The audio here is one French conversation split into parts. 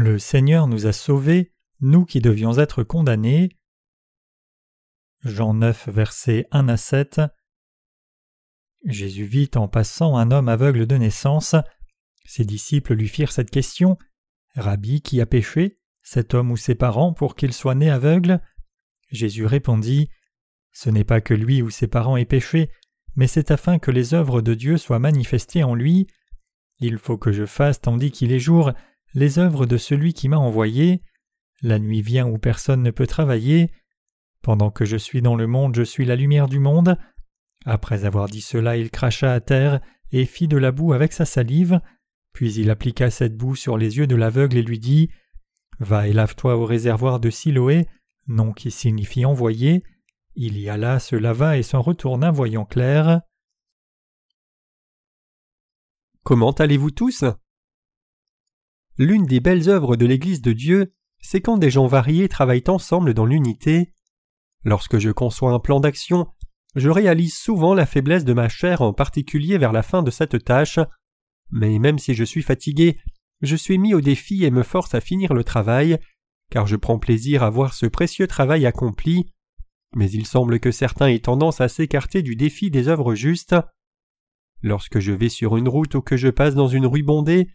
Le Seigneur nous a sauvés, nous qui devions être condamnés. Jean 9, versets 1 à 7. Jésus vit en passant un homme aveugle de naissance. Ses disciples lui firent cette question Rabbi, qui a péché, cet homme ou ses parents, pour qu'il soit né aveugle? Jésus répondit Ce n'est pas que lui ou ses parents aient péché, mais c'est afin que les œuvres de Dieu soient manifestées en lui. Il faut que je fasse, tandis qu'il est jour, les œuvres de celui qui m'a envoyé. La nuit vient où personne ne peut travailler. Pendant que je suis dans le monde, je suis la lumière du monde. Après avoir dit cela, il cracha à terre et fit de la boue avec sa salive. Puis il appliqua cette boue sur les yeux de l'aveugle et lui dit Va et lave-toi au réservoir de Siloé, nom qui signifie envoyé. Il y alla, se lava et s'en retourna voyant clair. Comment allez-vous tous? L'une des belles œuvres de l'Église de Dieu, c'est quand des gens variés travaillent ensemble dans l'unité. Lorsque je conçois un plan d'action, je réalise souvent la faiblesse de ma chair en particulier vers la fin de cette tâche, mais même si je suis fatigué, je suis mis au défi et me force à finir le travail, car je prends plaisir à voir ce précieux travail accompli, mais il semble que certains aient tendance à s'écarter du défi des œuvres justes. Lorsque je vais sur une route ou que je passe dans une rue bondée,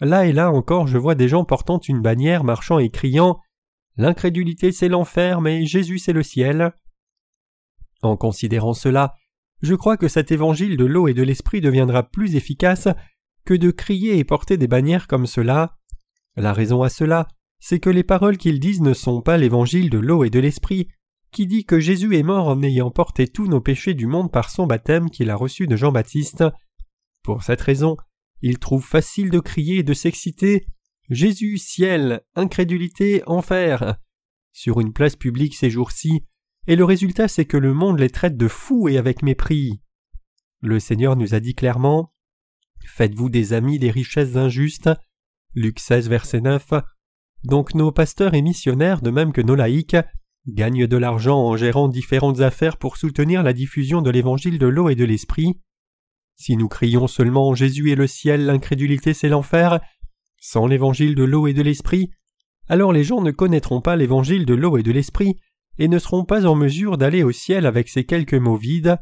là et là encore je vois des gens portant une bannière marchant et criant L'incrédulité c'est l'enfer, mais Jésus c'est le ciel. En considérant cela, je crois que cet évangile de l'eau et de l'esprit deviendra plus efficace que de crier et porter des bannières comme cela. La raison à cela, c'est que les paroles qu'ils disent ne sont pas l'évangile de l'eau et de l'esprit, qui dit que Jésus est mort en ayant porté tous nos péchés du monde par son baptême qu'il a reçu de Jean-Baptiste. Pour cette raison, ils trouvent facile de crier et de s'exciter Jésus, ciel, incrédulité, enfer sur une place publique ces jours-ci, et le résultat c'est que le monde les traite de fous et avec mépris. Le Seigneur nous a dit clairement Faites-vous des amis des richesses injustes. Luc 16, verset 9. Donc nos pasteurs et missionnaires, de même que nos laïcs, gagnent de l'argent en gérant différentes affaires pour soutenir la diffusion de l'évangile de l'eau et de l'esprit. Si nous crions seulement Jésus est le ciel, l'incrédulité c'est l'enfer, sans l'évangile de l'eau et de l'esprit, alors les gens ne connaîtront pas l'évangile de l'eau et de l'esprit et ne seront pas en mesure d'aller au ciel avec ces quelques mots vides.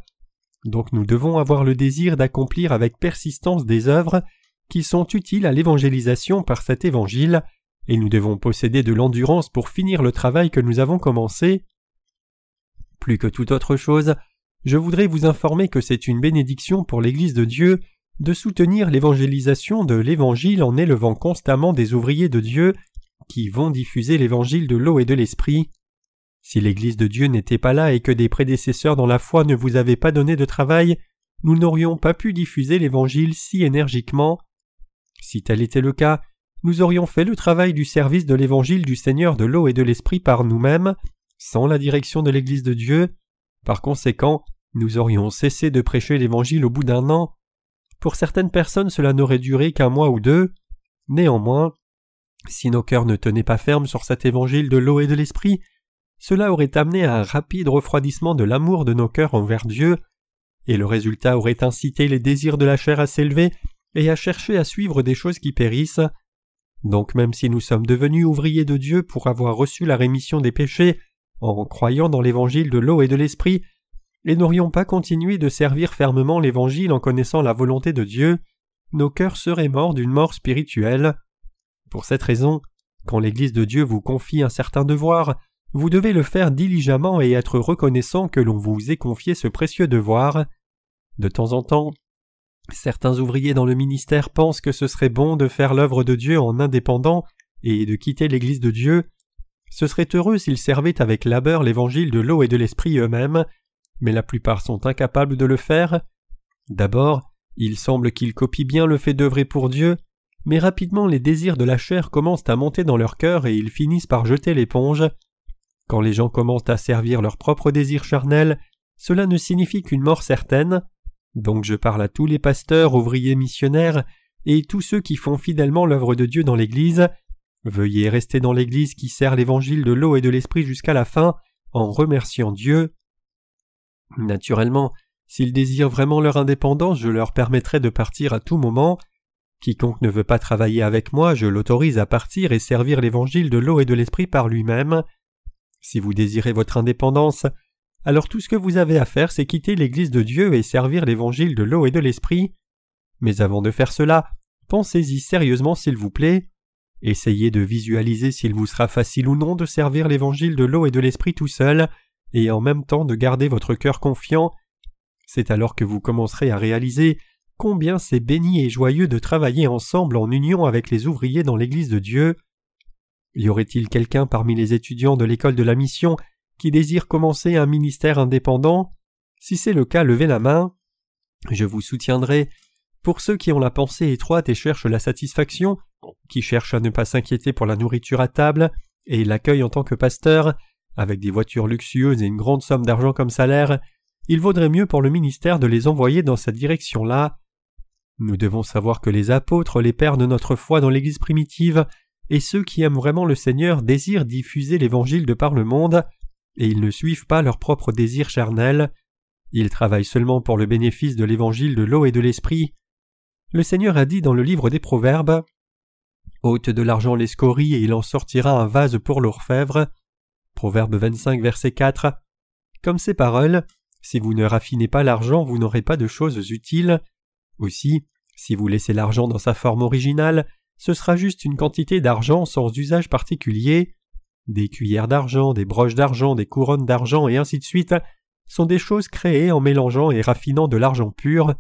Donc nous devons avoir le désir d'accomplir avec persistance des œuvres qui sont utiles à l'évangélisation par cet évangile, et nous devons posséder de l'endurance pour finir le travail que nous avons commencé. Plus que toute autre chose, je voudrais vous informer que c'est une bénédiction pour l'Église de Dieu de soutenir l'évangélisation de l'Évangile en élevant constamment des ouvriers de Dieu qui vont diffuser l'Évangile de l'eau et de l'Esprit. Si l'Église de Dieu n'était pas là et que des prédécesseurs dans la foi ne vous avaient pas donné de travail, nous n'aurions pas pu diffuser l'Évangile si énergiquement. Si tel était le cas, nous aurions fait le travail du service de l'Évangile du Seigneur de l'eau et de l'Esprit par nous-mêmes, sans la direction de l'Église de Dieu. Par conséquent, nous aurions cessé de prêcher l'Évangile au bout d'un an. Pour certaines personnes cela n'aurait duré qu'un mois ou deux. Néanmoins, si nos cœurs ne tenaient pas ferme sur cet évangile de l'eau et de l'esprit, cela aurait amené à un rapide refroidissement de l'amour de nos cœurs envers Dieu, et le résultat aurait incité les désirs de la chair à s'élever et à chercher à suivre des choses qui périssent. Donc même si nous sommes devenus ouvriers de Dieu pour avoir reçu la rémission des péchés en croyant dans l'évangile de l'eau et de l'esprit, et n'aurions pas continué de servir fermement l'évangile en connaissant la volonté de Dieu, nos cœurs seraient morts d'une mort spirituelle. Pour cette raison, quand l'Église de Dieu vous confie un certain devoir, vous devez le faire diligemment et être reconnaissant que l'on vous ait confié ce précieux devoir. De temps en temps, certains ouvriers dans le ministère pensent que ce serait bon de faire l'œuvre de Dieu en indépendant et de quitter l'Église de Dieu. Ce serait heureux s'ils servaient avec labeur l'évangile de l'eau et de l'esprit eux-mêmes, mais la plupart sont incapables de le faire. D'abord, il semble qu'ils copient bien le fait d'œuvrer pour Dieu, mais rapidement les désirs de la chair commencent à monter dans leur cœur et ils finissent par jeter l'éponge. Quand les gens commencent à servir leurs propres désirs charnels, cela ne signifie qu'une mort certaine. Donc je parle à tous les pasteurs, ouvriers missionnaires, et tous ceux qui font fidèlement l'œuvre de Dieu dans l'Église. Veuillez rester dans l'Église qui sert l'évangile de l'eau et de l'esprit jusqu'à la fin, en remerciant Dieu. Naturellement, s'ils désirent vraiment leur indépendance, je leur permettrai de partir à tout moment, Quiconque ne veut pas travailler avec moi, je l'autorise à partir et servir l'évangile de l'eau et de l'esprit par lui-même. Si vous désirez votre indépendance, alors tout ce que vous avez à faire, c'est quitter l'Église de Dieu et servir l'évangile de l'eau et de l'esprit. Mais avant de faire cela, pensez-y sérieusement s'il vous plaît. Essayez de visualiser s'il vous sera facile ou non de servir l'évangile de l'eau et de l'esprit tout seul, et en même temps de garder votre cœur confiant. C'est alors que vous commencerez à réaliser combien c'est béni et joyeux de travailler ensemble en union avec les ouvriers dans l'Église de Dieu. Y aurait-il quelqu'un parmi les étudiants de l'école de la mission qui désire commencer un ministère indépendant? Si c'est le cas, levez la main. Je vous soutiendrai. Pour ceux qui ont la pensée étroite et cherchent la satisfaction, qui cherchent à ne pas s'inquiéter pour la nourriture à table et l'accueil en tant que pasteur, avec des voitures luxueuses et une grande somme d'argent comme salaire, il vaudrait mieux pour le ministère de les envoyer dans cette direction-là. Nous devons savoir que les apôtres, les pères de notre foi dans l'Église primitive, et ceux qui aiment vraiment le Seigneur désirent diffuser l'Évangile de par le monde, et ils ne suivent pas leurs propres désirs charnels. Ils travaillent seulement pour le bénéfice de l'Évangile de l'eau et de l'Esprit. Le Seigneur a dit dans le livre des Proverbes ôte de l'argent les scories et il en sortira un vase pour l'orfèvre. Proverbe 25, verset 4. Comme ces paroles, si vous ne raffinez pas l'argent, vous n'aurez pas de choses utiles. Aussi, si vous laissez l'argent dans sa forme originale, ce sera juste une quantité d'argent sans usage particulier. Des cuillères d'argent, des broches d'argent, des couronnes d'argent et ainsi de suite sont des choses créées en mélangeant et raffinant de l'argent pur.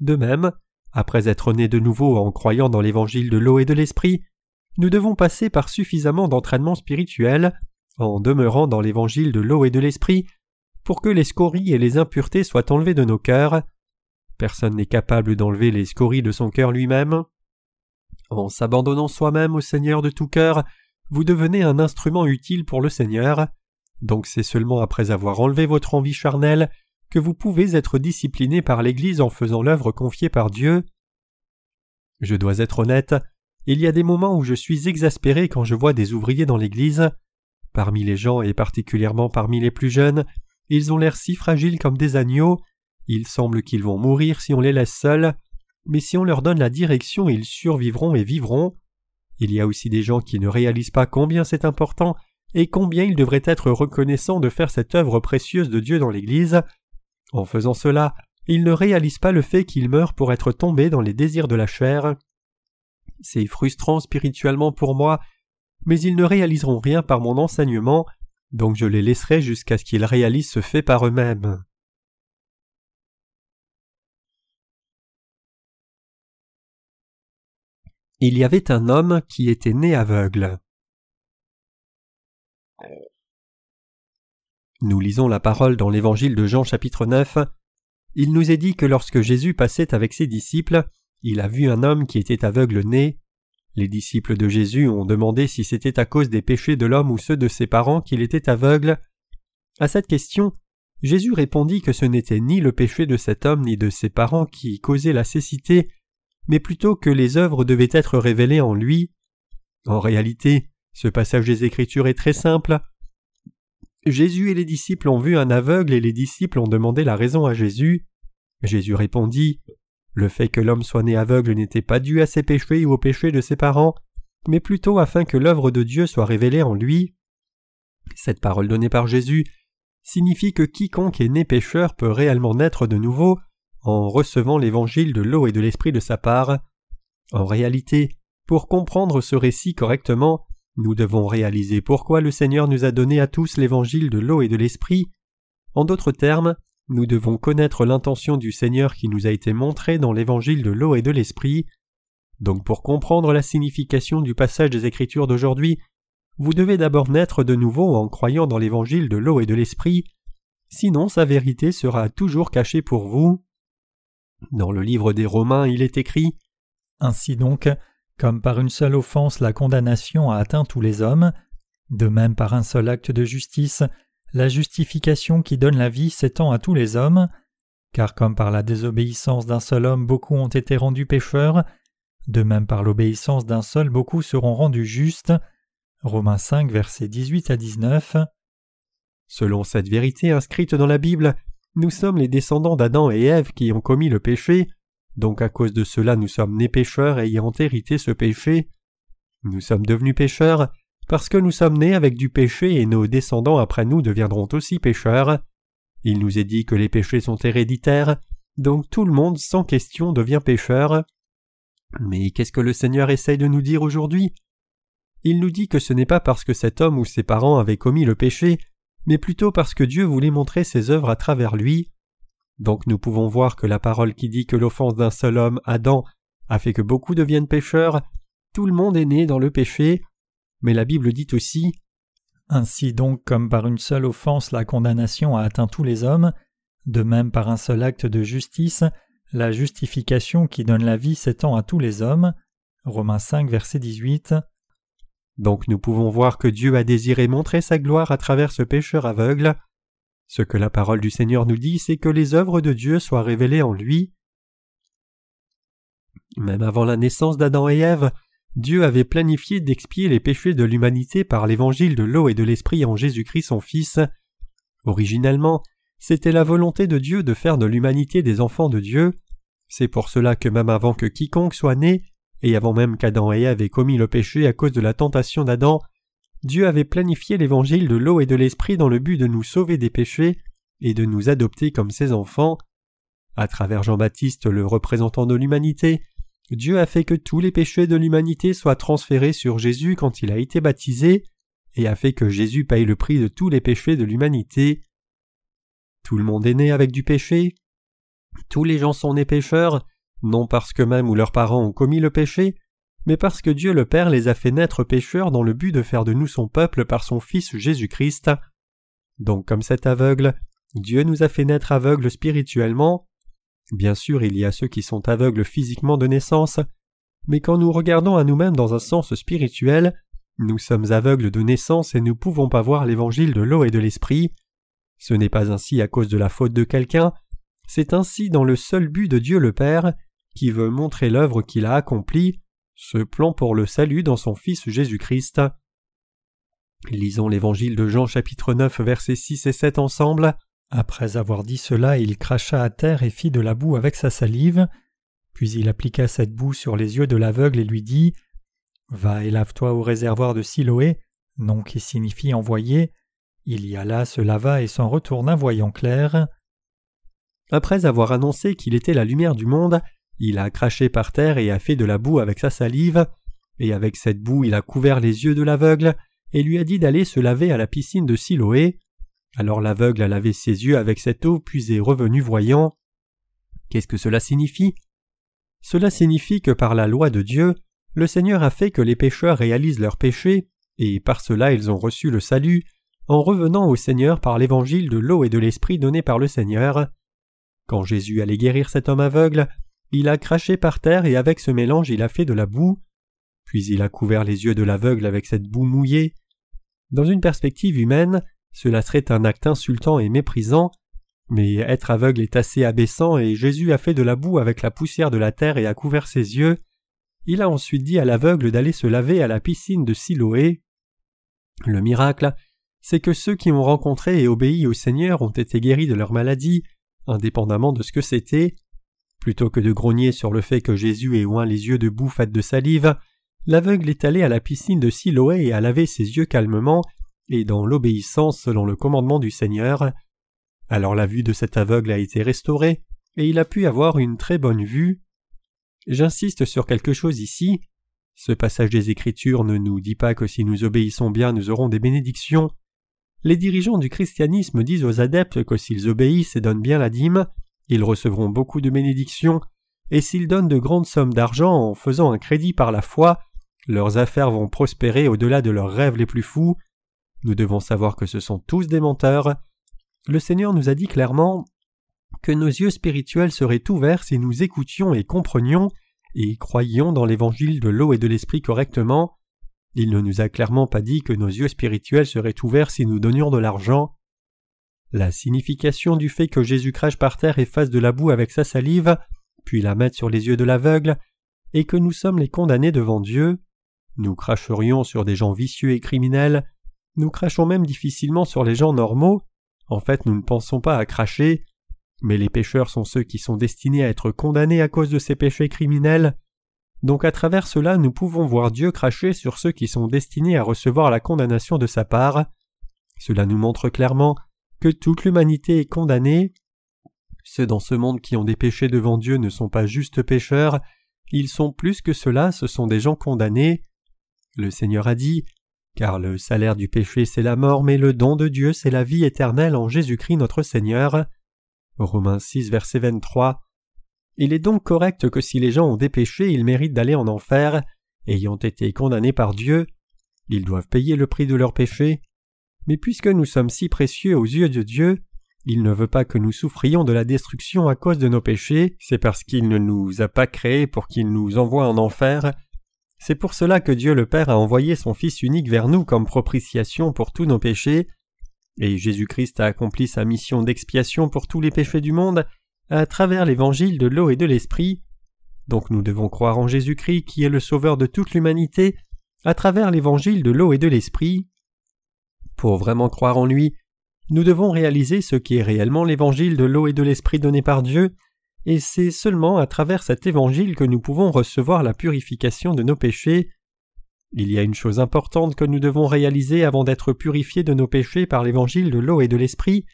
De même, après être nés de nouveau en croyant dans l'évangile de l'eau et de l'esprit, nous devons passer par suffisamment d'entraînement spirituel, en demeurant dans l'évangile de l'eau et de l'esprit, pour que les scories et les impuretés soient enlevées de nos cœurs. Personne n'est capable d'enlever les scories de son cœur lui-même. En s'abandonnant soi-même au Seigneur de tout cœur, vous devenez un instrument utile pour le Seigneur. Donc c'est seulement après avoir enlevé votre envie charnelle que vous pouvez être discipliné par l'Église en faisant l'œuvre confiée par Dieu. Je dois être honnête, il y a des moments où je suis exaspéré quand je vois des ouvriers dans l'Église. Parmi les gens et particulièrement parmi les plus jeunes, ils ont l'air si fragiles comme des agneaux, il semble qu'ils vont mourir si on les laisse seuls, mais si on leur donne la direction ils survivront et vivront. Il y a aussi des gens qui ne réalisent pas combien c'est important et combien ils devraient être reconnaissants de faire cette œuvre précieuse de Dieu dans l'Église, en faisant cela, ils ne réalisent pas le fait qu'ils meurent pour être tombés dans les désirs de la chair. C'est frustrant spirituellement pour moi, mais ils ne réaliseront rien par mon enseignement, donc je les laisserai jusqu'à ce qu'ils réalisent ce fait par eux-mêmes. Il y avait un homme qui était né aveugle. Nous lisons la parole dans l'évangile de Jean chapitre 9. Il nous est dit que lorsque Jésus passait avec ses disciples, il a vu un homme qui était aveugle né. Les disciples de Jésus ont demandé si c'était à cause des péchés de l'homme ou ceux de ses parents qu'il était aveugle. À cette question, Jésus répondit que ce n'était ni le péché de cet homme ni de ses parents qui causait la cécité, mais plutôt que les œuvres devaient être révélées en lui. En réalité, ce passage des Écritures est très simple. Jésus et les disciples ont vu un aveugle et les disciples ont demandé la raison à Jésus. Jésus répondit Le fait que l'homme soit né aveugle n'était pas dû à ses péchés ou aux péchés de ses parents, mais plutôt afin que l'œuvre de Dieu soit révélée en lui. Cette parole donnée par Jésus signifie que quiconque est né pécheur peut réellement naître de nouveau en recevant l'évangile de l'eau et de l'esprit de sa part. En réalité, pour comprendre ce récit correctement, nous devons réaliser pourquoi le Seigneur nous a donné à tous l'évangile de l'eau et de l'esprit. En d'autres termes, nous devons connaître l'intention du Seigneur qui nous a été montrée dans l'évangile de l'eau et de l'esprit. Donc pour comprendre la signification du passage des Écritures d'aujourd'hui, vous devez d'abord naître de nouveau en croyant dans l'évangile de l'eau et de l'esprit, sinon sa vérité sera toujours cachée pour vous. Dans le livre des Romains, il est écrit Ainsi donc, comme par une seule offense la condamnation a atteint tous les hommes, de même par un seul acte de justice, la justification qui donne la vie s'étend à tous les hommes, car comme par la désobéissance d'un seul homme beaucoup ont été rendus pécheurs, de même par l'obéissance d'un seul beaucoup seront rendus justes. Romains 5 versets 18 à 19. Selon cette vérité inscrite dans la Bible, nous sommes les descendants d'Adam et Ève qui ont commis le péché, Donc à cause de cela nous sommes nés pécheurs ayant hérité ce péché. Nous sommes devenus pécheurs parce que nous sommes nés avec du péché et nos descendants après nous deviendront aussi pécheurs. Il nous est dit que les péchés sont héréditaires, donc tout le monde sans question devient pécheur. Mais qu'est-ce que le Seigneur essaye de nous dire aujourd'hui? Il nous dit que ce n'est pas parce que cet homme ou ses parents avaient commis le péché, mais plutôt parce que Dieu voulait montrer ses œuvres à travers lui. Donc nous pouvons voir que la parole qui dit que l'offense d'un seul homme, Adam, a fait que beaucoup deviennent pécheurs, tout le monde est né dans le péché, mais la Bible dit aussi Ainsi donc comme par une seule offense la condamnation a atteint tous les hommes, de même par un seul acte de justice, la justification qui donne la vie s'étend à tous les hommes. Romains 5 verset 18. Donc nous pouvons voir que Dieu a désiré montrer sa gloire à travers ce pécheur aveugle. Ce que la parole du Seigneur nous dit, c'est que les œuvres de Dieu soient révélées en lui. Même avant la naissance d'Adam et Ève, Dieu avait planifié d'expier les péchés de l'humanité par l'évangile de l'eau et de l'esprit en Jésus-Christ son Fils. Originellement, c'était la volonté de Dieu de faire de l'humanité des enfants de Dieu. C'est pour cela que même avant que quiconque soit né, et avant même qu'Adam et Ève aient commis le péché à cause de la tentation d'Adam, Dieu avait planifié l'évangile de l'eau et de l'esprit dans le but de nous sauver des péchés et de nous adopter comme ses enfants. À travers Jean-Baptiste, le représentant de l'humanité, Dieu a fait que tous les péchés de l'humanité soient transférés sur Jésus quand il a été baptisé, et a fait que Jésus paye le prix de tous les péchés de l'humanité. Tout le monde est né avec du péché. Tous les gens sont nés pécheurs, non parce qu'eux-mêmes ou leurs parents ont commis le péché, mais parce que Dieu le Père les a fait naître pécheurs dans le but de faire de nous son peuple par son Fils Jésus-Christ. Donc comme cet aveugle, Dieu nous a fait naître aveugles spirituellement. Bien sûr, il y a ceux qui sont aveugles physiquement de naissance, mais quand nous regardons à nous-mêmes dans un sens spirituel, nous sommes aveugles de naissance et ne pouvons pas voir l'évangile de l'eau et de l'esprit. Ce n'est pas ainsi à cause de la faute de quelqu'un, c'est ainsi dans le seul but de Dieu le Père, qui veut montrer l'œuvre qu'il a accomplie, ce plan pour le salut dans son Fils Jésus-Christ. Lisons l'évangile de Jean chapitre 9 versets 6 et 7 ensemble. Après avoir dit cela, il cracha à terre et fit de la boue avec sa salive. Puis il appliqua cette boue sur les yeux de l'aveugle et lui dit Va et lave-toi au réservoir de Siloé, nom qui signifie envoyé. Il y alla, se lava et s'en retourna voyant clair. Après avoir annoncé qu'il était la lumière du monde, il a craché par terre et a fait de la boue avec sa salive, et avec cette boue il a couvert les yeux de l'aveugle, et lui a dit d'aller se laver à la piscine de Siloé. Alors l'aveugle a lavé ses yeux avec cette eau, puis est revenu voyant. Qu'est-ce que cela signifie? Cela signifie que par la loi de Dieu, le Seigneur a fait que les pécheurs réalisent leurs péchés, et par cela ils ont reçu le salut, en revenant au Seigneur par l'évangile de l'eau et de l'esprit donné par le Seigneur. Quand Jésus allait guérir cet homme aveugle, il a craché par terre et avec ce mélange il a fait de la boue. Puis il a couvert les yeux de l'aveugle avec cette boue mouillée. Dans une perspective humaine, cela serait un acte insultant et méprisant, mais être aveugle est assez abaissant et Jésus a fait de la boue avec la poussière de la terre et a couvert ses yeux. Il a ensuite dit à l'aveugle d'aller se laver à la piscine de Siloé. Le miracle, c'est que ceux qui ont rencontré et obéi au Seigneur ont été guéris de leur maladie, indépendamment de ce que c'était. Plutôt que de grogner sur le fait que Jésus ait oint les yeux de boue faite de salive, l'aveugle est allé à la piscine de Siloé et a lavé ses yeux calmement et dans l'obéissance selon le commandement du Seigneur. Alors la vue de cet aveugle a été restaurée et il a pu avoir une très bonne vue. J'insiste sur quelque chose ici. Ce passage des Écritures ne nous dit pas que si nous obéissons bien nous aurons des bénédictions. Les dirigeants du christianisme disent aux adeptes que s'ils obéissent et donnent bien la dîme, ils recevront beaucoup de bénédictions, et s'ils donnent de grandes sommes d'argent en faisant un crédit par la foi, leurs affaires vont prospérer au-delà de leurs rêves les plus fous. Nous devons savoir que ce sont tous des menteurs. Le Seigneur nous a dit clairement que nos yeux spirituels seraient ouverts si nous écoutions et comprenions et croyions dans l'évangile de l'eau et de l'esprit correctement. Il ne nous a clairement pas dit que nos yeux spirituels seraient ouverts si nous donnions de l'argent. La signification du fait que Jésus crache par terre et fasse de la boue avec sa salive, puis la mette sur les yeux de l'aveugle, est que nous sommes les condamnés devant Dieu. Nous cracherions sur des gens vicieux et criminels, nous crachons même difficilement sur les gens normaux. En fait, nous ne pensons pas à cracher. mais les pécheurs sont ceux qui sont destinés à être condamnés à cause de ces péchés criminels. Donc à travers cela nous pouvons voir Dieu cracher sur ceux qui sont destinés à recevoir la condamnation de sa part. Cela nous montre clairement que toute l'humanité est condamnée. Ceux dans ce monde qui ont des péchés devant Dieu ne sont pas juste pécheurs, ils sont plus que cela, ce sont des gens condamnés. Le Seigneur a dit Car le salaire du péché c'est la mort, mais le don de Dieu c'est la vie éternelle en Jésus-Christ notre Seigneur. Romains 6, verset 23. Il est donc correct que si les gens ont des péchés, ils méritent d'aller en enfer, ayant été condamnés par Dieu. Ils doivent payer le prix de leurs péchés. Mais puisque nous sommes si précieux aux yeux de Dieu, il ne veut pas que nous souffrions de la destruction à cause de nos péchés, c'est parce qu'il ne nous a pas créés pour qu'il nous envoie en enfer. C'est pour cela que Dieu le Père a envoyé son Fils unique vers nous comme propitiation pour tous nos péchés, et Jésus-Christ a accompli sa mission d'expiation pour tous les péchés du monde à travers l'évangile de l'eau et de l'esprit. Donc nous devons croire en Jésus-Christ qui est le Sauveur de toute l'humanité à travers l'évangile de l'eau et de l'esprit. Pour vraiment croire en lui, nous devons réaliser ce qui est réellement l'évangile de l'eau et de l'esprit donné par Dieu, et c'est seulement à travers cet évangile que nous pouvons recevoir la purification de nos péchés. Il y a une chose importante que nous devons réaliser avant d'être purifiés de nos péchés par l'évangile de l'eau et de l'esprit,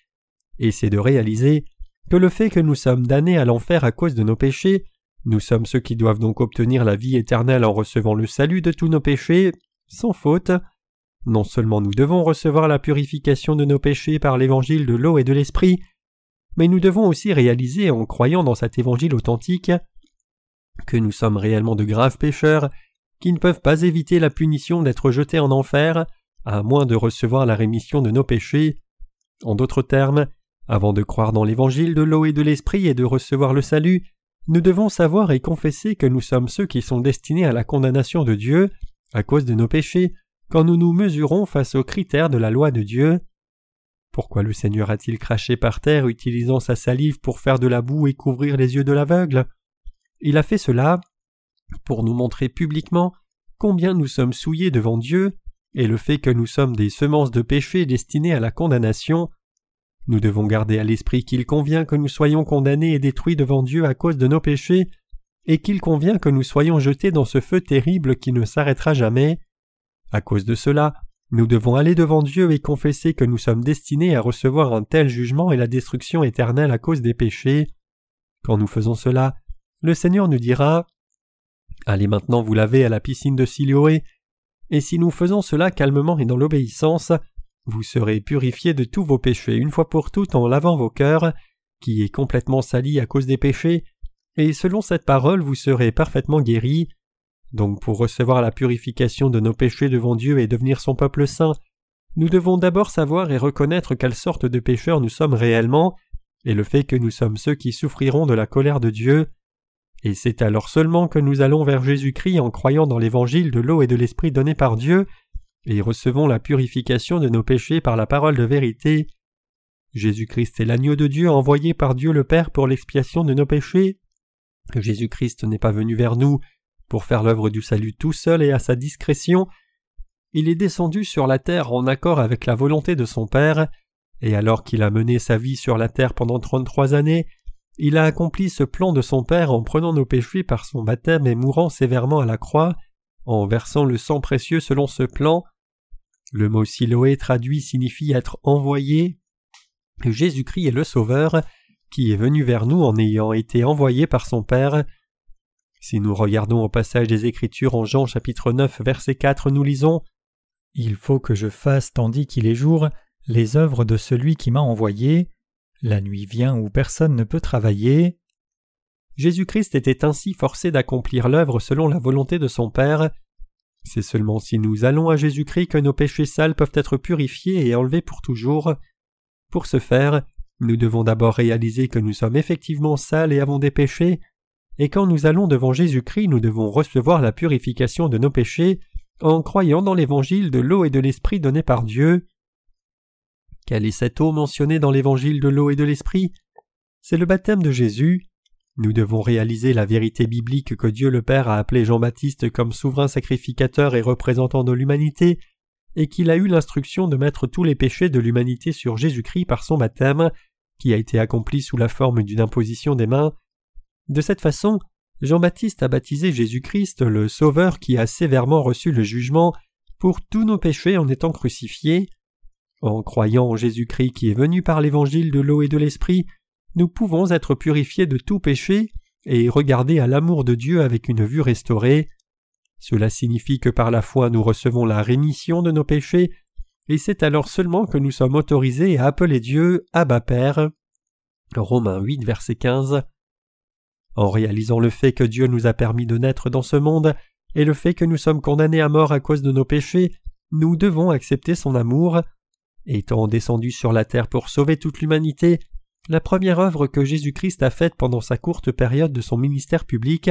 et c'est de réaliser que le fait que nous sommes damnés à l'enfer à cause de nos péchés, nous sommes ceux qui doivent donc obtenir la vie éternelle en recevant le salut de tous nos péchés, sans faute. Non seulement nous devons recevoir la purification de nos péchés par l'évangile de l'eau et de l'esprit, mais nous devons aussi réaliser en croyant dans cet évangile authentique que nous sommes réellement de graves pécheurs qui ne peuvent pas éviter la punition d'être jetés en enfer, à moins de recevoir la rémission de nos péchés. En d'autres termes, avant de croire dans l'évangile de l'eau et de l'esprit et de recevoir le salut, nous devons savoir et confesser que nous sommes ceux qui sont destinés à la condamnation de Dieu, à cause de nos péchés, quand nous nous mesurons face aux critères de la loi de Dieu. Pourquoi le Seigneur a-t-il craché par terre utilisant sa salive pour faire de la boue et couvrir les yeux de l'aveugle? Il a fait cela pour nous montrer publiquement combien nous sommes souillés devant Dieu et le fait que nous sommes des semences de péché destinées à la condamnation. Nous devons garder à l'esprit qu'il convient que nous soyons condamnés et détruits devant Dieu à cause de nos péchés, et qu'il convient que nous soyons jetés dans ce feu terrible qui ne s'arrêtera jamais. À cause de cela, nous devons aller devant Dieu et confesser que nous sommes destinés à recevoir un tel jugement et la destruction éternelle à cause des péchés. Quand nous faisons cela, le Seigneur nous dira Allez maintenant vous laver à la piscine de Siloé, et si nous faisons cela calmement et dans l'obéissance, vous serez purifiés de tous vos péchés une fois pour toutes en lavant vos cœurs, qui est complètement sali à cause des péchés, et selon cette parole vous serez parfaitement guéris. Donc pour recevoir la purification de nos péchés devant Dieu et devenir son peuple saint, nous devons d'abord savoir et reconnaître quelle sorte de pécheurs nous sommes réellement, et le fait que nous sommes ceux qui souffriront de la colère de Dieu. Et c'est alors seulement que nous allons vers Jésus-Christ en croyant dans l'évangile de l'eau et de l'esprit donné par Dieu, et recevons la purification de nos péchés par la parole de vérité. Jésus-Christ est l'agneau de Dieu envoyé par Dieu le Père pour l'expiation de nos péchés. Jésus-Christ n'est pas venu vers nous pour faire l'œuvre du salut tout seul et à sa discrétion, il est descendu sur la terre en accord avec la volonté de son Père, et alors qu'il a mené sa vie sur la terre pendant trente-trois années, il a accompli ce plan de son Père en prenant nos péchés par son baptême et mourant sévèrement à la croix, en versant le sang précieux selon ce plan. Le mot Siloé traduit signifie être envoyé. Jésus-Christ est le Sauveur, qui est venu vers nous en ayant été envoyé par son Père. Si nous regardons au passage des Écritures en Jean chapitre 9 verset 4, nous lisons Il faut que je fasse tandis qu'il est jour les œuvres de celui qui m'a envoyé. La nuit vient où personne ne peut travailler. Jésus-Christ était ainsi forcé d'accomplir l'œuvre selon la volonté de son Père. C'est seulement si nous allons à Jésus-Christ que nos péchés sales peuvent être purifiés et enlevés pour toujours. Pour ce faire, nous devons d'abord réaliser que nous sommes effectivement sales et avons des péchés, et quand nous allons devant Jésus-Christ, nous devons recevoir la purification de nos péchés en croyant dans l'évangile de l'eau et de l'esprit donné par Dieu. Quelle est cette eau mentionnée dans l'évangile de l'eau et de l'esprit? C'est le baptême de Jésus. Nous devons réaliser la vérité biblique que Dieu le Père a appelé Jean-Baptiste comme souverain sacrificateur et représentant de l'humanité, et qu'il a eu l'instruction de mettre tous les péchés de l'humanité sur Jésus-Christ par son baptême, qui a été accompli sous la forme d'une imposition des mains. De cette façon, Jean-Baptiste a baptisé Jésus-Christ, le Sauveur qui a sévèrement reçu le jugement pour tous nos péchés en étant crucifié. En croyant en Jésus-Christ qui est venu par l'évangile de l'eau et de l'esprit, nous pouvons être purifiés de tout péché et regarder à l'amour de Dieu avec une vue restaurée. Cela signifie que par la foi nous recevons la rémission de nos péchés, et c'est alors seulement que nous sommes autorisés à appeler Dieu Abba Père. Romains 8, verset 15. En réalisant le fait que Dieu nous a permis de naître dans ce monde, et le fait que nous sommes condamnés à mort à cause de nos péchés, nous devons accepter son amour. Étant descendu sur la terre pour sauver toute l'humanité, la première œuvre que Jésus-Christ a faite pendant sa courte période de son ministère public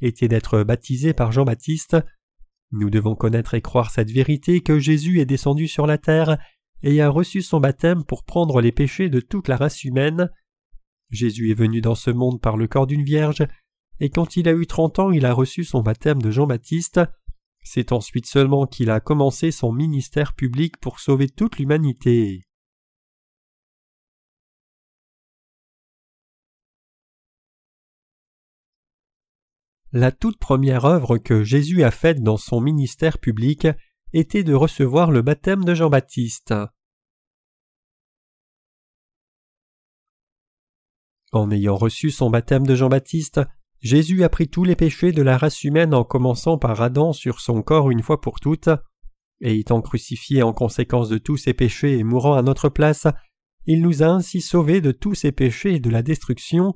était d'être baptisé par Jean-Baptiste. Nous devons connaître et croire cette vérité que Jésus est descendu sur la terre et a reçu son baptême pour prendre les péchés de toute la race humaine. Jésus est venu dans ce monde par le corps d'une vierge, et quand il a eu trente ans il a reçu son baptême de Jean-Baptiste. C'est ensuite seulement qu'il a commencé son ministère public pour sauver toute l'humanité. La toute première œuvre que Jésus a faite dans son ministère public était de recevoir le baptême de Jean-Baptiste. En ayant reçu son baptême de Jean-Baptiste, Jésus a pris tous les péchés de la race humaine en commençant par Adam sur son corps une fois pour toutes, et étant crucifié en conséquence de tous ses péchés et mourant à notre place, il nous a ainsi sauvés de tous ses péchés et de la destruction,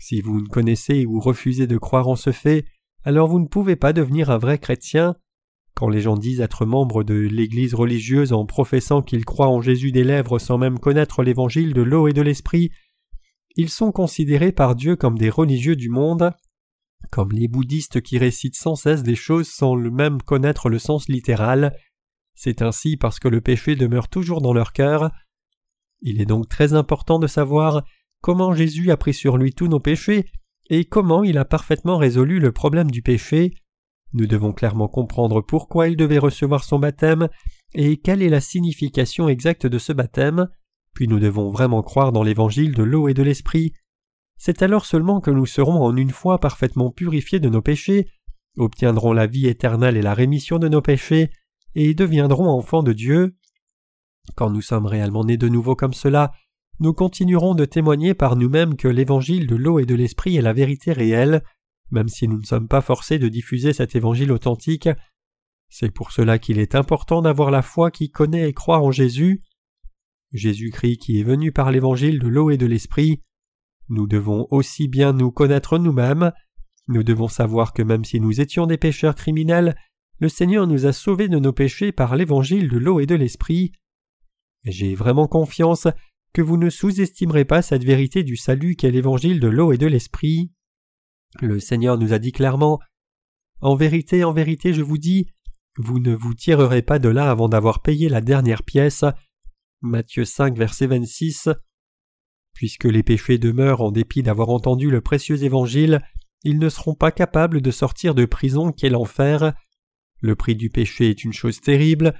si vous ne connaissez ou refusez de croire en ce fait, alors vous ne pouvez pas devenir un vrai chrétien. Quand les gens disent être membres de l'Église religieuse en professant qu'ils croient en Jésus des lèvres sans même connaître l'évangile de l'eau et de l'esprit, ils sont considérés par Dieu comme des religieux du monde, comme les bouddhistes qui récitent sans cesse des choses sans même connaître le sens littéral. C'est ainsi parce que le péché demeure toujours dans leur cœur. Il est donc très important de savoir comment Jésus a pris sur lui tous nos péchés et comment il a parfaitement résolu le problème du péché. Nous devons clairement comprendre pourquoi il devait recevoir son baptême et quelle est la signification exacte de ce baptême, puis nous devons vraiment croire dans l'évangile de l'eau et de l'esprit. C'est alors seulement que nous serons en une fois parfaitement purifiés de nos péchés, obtiendrons la vie éternelle et la rémission de nos péchés, et deviendrons enfants de Dieu. Quand nous sommes réellement nés de nouveau comme cela, nous continuerons de témoigner par nous-mêmes que l'évangile de l'eau et de l'esprit est la vérité réelle, même si nous ne sommes pas forcés de diffuser cet évangile authentique. C'est pour cela qu'il est important d'avoir la foi qui connaît et croit en Jésus. Jésus-Christ qui est venu par l'évangile de l'eau et de l'esprit. Nous devons aussi bien nous connaître nous-mêmes. Nous devons savoir que même si nous étions des pécheurs criminels, le Seigneur nous a sauvés de nos péchés par l'évangile de l'eau et de l'esprit. J'ai vraiment confiance que vous ne sous-estimerez pas cette vérité du salut qu'est l'évangile de l'eau et de l'esprit. Le Seigneur nous a dit clairement En vérité, en vérité, je vous dis, vous ne vous tirerez pas de là avant d'avoir payé la dernière pièce. Matthieu 5, verset 26. Puisque les péchés demeurent en dépit d'avoir entendu le précieux évangile, ils ne seront pas capables de sortir de prison qu'est l'enfer. Le prix du péché est une chose terrible,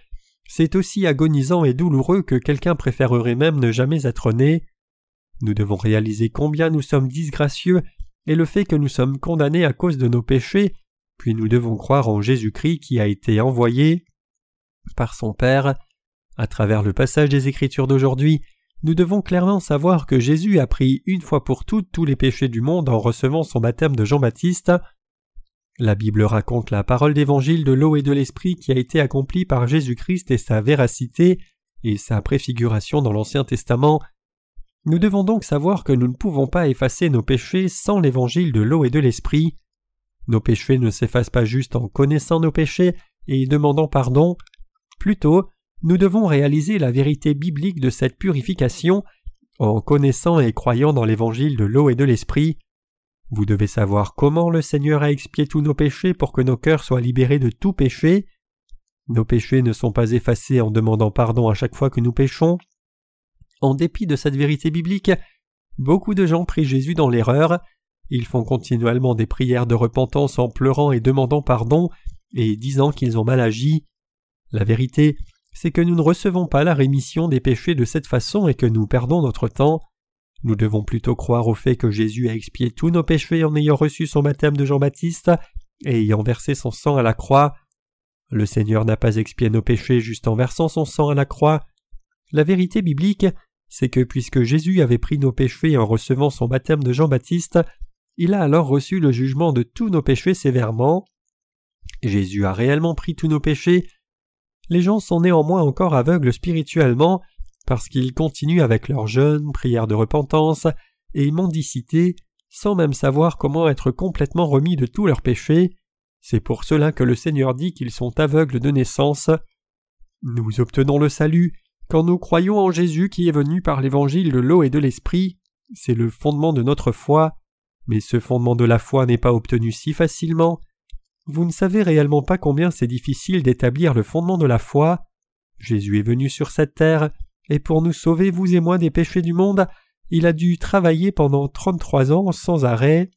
c'est aussi agonisant et douloureux que quelqu'un préférerait même ne jamais être né. Nous devons réaliser combien nous sommes disgracieux et le fait que nous sommes condamnés à cause de nos péchés, puis nous devons croire en Jésus-Christ qui a été envoyé par son Père. À travers le passage des Écritures d'aujourd'hui, nous devons clairement savoir que Jésus a pris une fois pour toutes tous les péchés du monde en recevant son baptême de Jean-Baptiste. La Bible raconte la parole d'évangile de l'eau et de l'esprit qui a été accomplie par Jésus-Christ et sa véracité et sa préfiguration dans l'Ancien Testament. Nous devons donc savoir que nous ne pouvons pas effacer nos péchés sans l'évangile de l'eau et de l'esprit. Nos péchés ne s'effacent pas juste en connaissant nos péchés et demandant pardon. Plutôt, nous devons réaliser la vérité biblique de cette purification en connaissant et croyant dans l'évangile de l'eau et de l'esprit. Vous devez savoir comment le Seigneur a expié tous nos péchés pour que nos cœurs soient libérés de tout péché. Nos péchés ne sont pas effacés en demandant pardon à chaque fois que nous péchons. En dépit de cette vérité biblique, beaucoup de gens prient Jésus dans l'erreur. Ils font continuellement des prières de repentance en pleurant et demandant pardon et disant qu'ils ont mal agi. La vérité, c'est que nous ne recevons pas la rémission des péchés de cette façon et que nous perdons notre temps. Nous devons plutôt croire au fait que Jésus a expié tous nos péchés en ayant reçu son baptême de Jean-Baptiste et ayant versé son sang à la croix. Le Seigneur n'a pas expié nos péchés juste en versant son sang à la croix. La vérité biblique, c'est que puisque Jésus avait pris nos péchés en recevant son baptême de Jean-Baptiste, il a alors reçu le jugement de tous nos péchés sévèrement. Jésus a réellement pris tous nos péchés. Les gens sont néanmoins encore aveugles spirituellement parce qu'ils continuent avec leurs jeûnes, prières de repentance et mendicité sans même savoir comment être complètement remis de tous leurs péchés. C'est pour cela que le Seigneur dit qu'ils sont aveugles de naissance. Nous obtenons le salut quand nous croyons en Jésus qui est venu par l'évangile de l'eau et de l'esprit. C'est le fondement de notre foi, mais ce fondement de la foi n'est pas obtenu si facilement. Vous ne savez réellement pas combien c'est difficile d'établir le fondement de la foi. Jésus est venu sur cette terre, et pour nous sauver, vous et moi, des péchés du monde, il a dû travailler pendant trente-trois ans sans arrêt.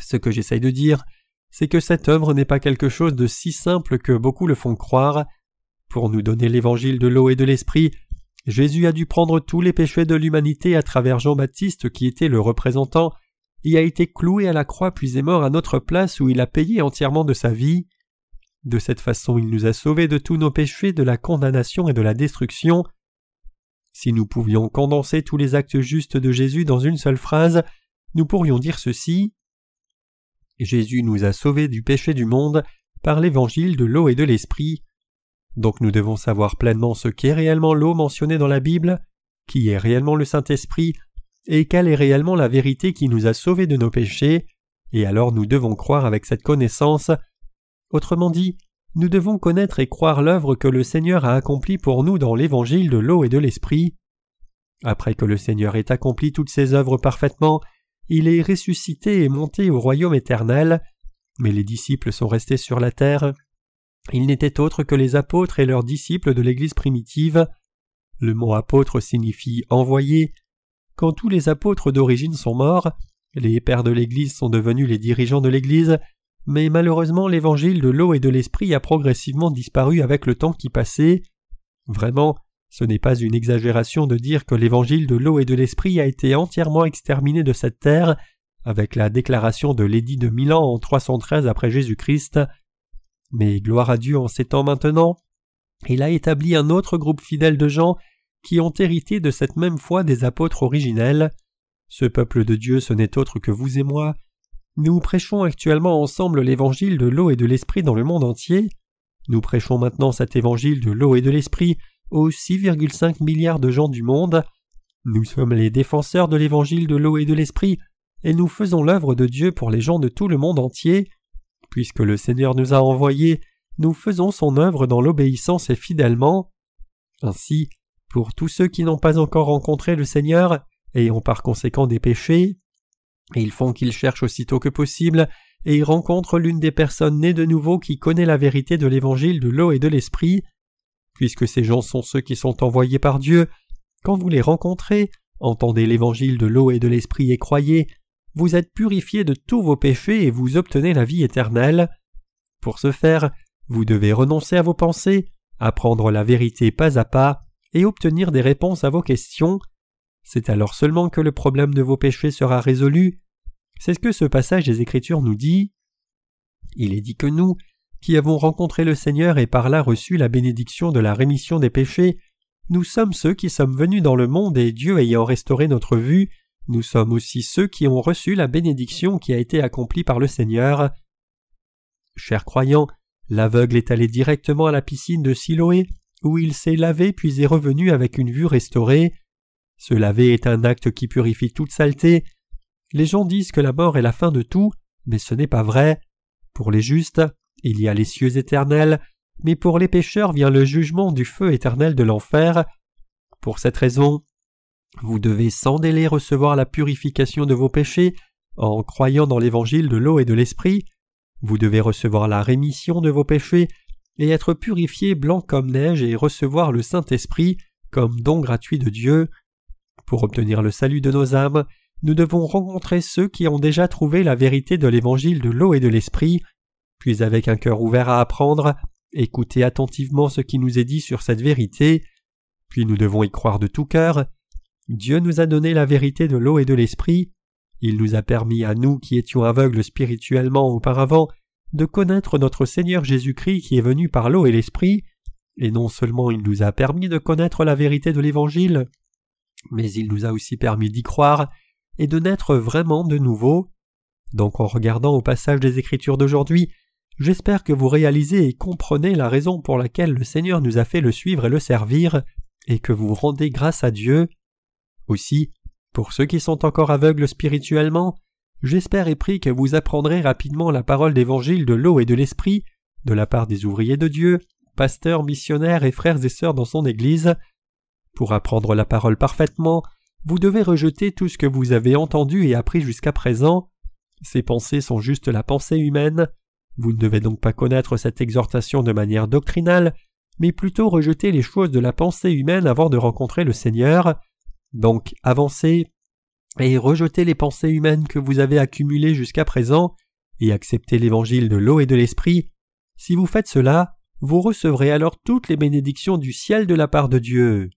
Ce que j'essaye de dire, c'est que cette œuvre n'est pas quelque chose de si simple que beaucoup le font croire. Pour nous donner l'évangile de l'eau et de l'esprit, Jésus a dû prendre tous les péchés de l'humanité à travers Jean-Baptiste qui était le représentant, et a été cloué à la croix puis est mort à notre place où il a payé entièrement de sa vie. De cette façon il nous a sauvés de tous nos péchés, de la condamnation et de la destruction. Si nous pouvions condenser tous les actes justes de Jésus dans une seule phrase, nous pourrions dire ceci. Jésus nous a sauvés du péché du monde par l'évangile de l'eau et de l'esprit. Donc nous devons savoir pleinement ce qu'est réellement l'eau mentionnée dans la Bible, qui est réellement le Saint-Esprit, et quelle est réellement la vérité qui nous a sauvés de nos péchés, et alors nous devons croire avec cette connaissance. Autrement dit, nous devons connaître et croire l'œuvre que le Seigneur a accomplie pour nous dans l'évangile de l'eau et de l'esprit. Après que le Seigneur ait accompli toutes ses œuvres parfaitement, il est ressuscité et monté au royaume éternel, mais les disciples sont restés sur la terre. Ils n'étaient autres que les apôtres et leurs disciples de l'Église primitive. Le mot apôtre signifie envoyé. Quand tous les apôtres d'origine sont morts, les pères de l'Église sont devenus les dirigeants de l'Église, mais malheureusement l'évangile de l'eau et de l'esprit a progressivement disparu avec le temps qui passait. Vraiment, ce n'est pas une exagération de dire que l'évangile de l'eau et de l'esprit a été entièrement exterminé de cette terre avec la déclaration de l'édit de Milan en 313 après Jésus-Christ. Mais gloire à Dieu en ces temps maintenant, il a établi un autre groupe fidèle de gens qui ont hérité de cette même foi des apôtres originels. Ce peuple de Dieu ce n'est autre que vous et moi. Nous prêchons actuellement ensemble l'évangile de l'eau et de l'esprit dans le monde entier. Nous prêchons maintenant cet évangile de l'eau et de l'esprit aux 6,5 milliards de gens du monde. Nous sommes les défenseurs de l'évangile de l'eau et de l'esprit, et nous faisons l'œuvre de Dieu pour les gens de tout le monde entier. Puisque le Seigneur nous a envoyés, nous faisons son œuvre dans l'obéissance et fidèlement. Ainsi, pour tous ceux qui n'ont pas encore rencontré le Seigneur, et ont par conséquent des péchés, ils font qu'ils cherchent aussitôt que possible, et ils rencontrent l'une des personnes nées de nouveau qui connaît la vérité de l'évangile de l'eau et de l'esprit, Puisque ces gens sont ceux qui sont envoyés par Dieu, quand vous les rencontrez, entendez l'évangile de l'eau et de l'esprit et croyez, vous êtes purifiés de tous vos péchés et vous obtenez la vie éternelle. Pour ce faire, vous devez renoncer à vos pensées, apprendre la vérité pas à pas et obtenir des réponses à vos questions. C'est alors seulement que le problème de vos péchés sera résolu. C'est ce que ce passage des Écritures nous dit. Il est dit que nous, qui avons rencontré le Seigneur et par là reçu la bénédiction de la rémission des péchés, nous sommes ceux qui sommes venus dans le monde et Dieu ayant restauré notre vue, nous sommes aussi ceux qui ont reçu la bénédiction qui a été accomplie par le Seigneur. Chers croyants, l'aveugle est allé directement à la piscine de Siloé, où il s'est lavé puis est revenu avec une vue restaurée. Se laver est un acte qui purifie toute saleté. Les gens disent que la mort est la fin de tout, mais ce n'est pas vrai. Pour les justes, il y a les cieux éternels, mais pour les pécheurs vient le jugement du feu éternel de l'enfer. Pour cette raison, vous devez sans délai recevoir la purification de vos péchés en croyant dans l'évangile de l'eau et de l'esprit. Vous devez recevoir la rémission de vos péchés et être purifié blanc comme neige et recevoir le Saint-Esprit comme don gratuit de Dieu. Pour obtenir le salut de nos âmes, nous devons rencontrer ceux qui ont déjà trouvé la vérité de l'évangile de l'eau et de l'esprit puis avec un cœur ouvert à apprendre, écouter attentivement ce qui nous est dit sur cette vérité, puis nous devons y croire de tout cœur. Dieu nous a donné la vérité de l'eau et de l'esprit. Il nous a permis à nous qui étions aveugles spirituellement auparavant de connaître notre Seigneur Jésus-Christ qui est venu par l'eau et l'esprit, et non seulement il nous a permis de connaître la vérité de l'Évangile, mais il nous a aussi permis d'y croire et de naître vraiment de nouveau. Donc en regardant au passage des Écritures d'aujourd'hui, j'espère que vous réalisez et comprenez la raison pour laquelle le Seigneur nous a fait le suivre et le servir, et que vous rendez grâce à Dieu. Aussi, pour ceux qui sont encore aveugles spirituellement, j'espère et prie que vous apprendrez rapidement la parole d'évangile de l'eau et de l'esprit de la part des ouvriers de Dieu, pasteurs, missionnaires et frères et sœurs dans son Église. Pour apprendre la parole parfaitement, vous devez rejeter tout ce que vous avez entendu et appris jusqu'à présent. Ces pensées sont juste la pensée humaine. Vous ne devez donc pas connaître cette exhortation de manière doctrinale, mais plutôt rejeter les choses de la pensée humaine avant de rencontrer le Seigneur. Donc avancez et rejetez les pensées humaines que vous avez accumulées jusqu'à présent, et acceptez l'évangile de l'eau et de l'esprit. Si vous faites cela, vous recevrez alors toutes les bénédictions du ciel de la part de Dieu.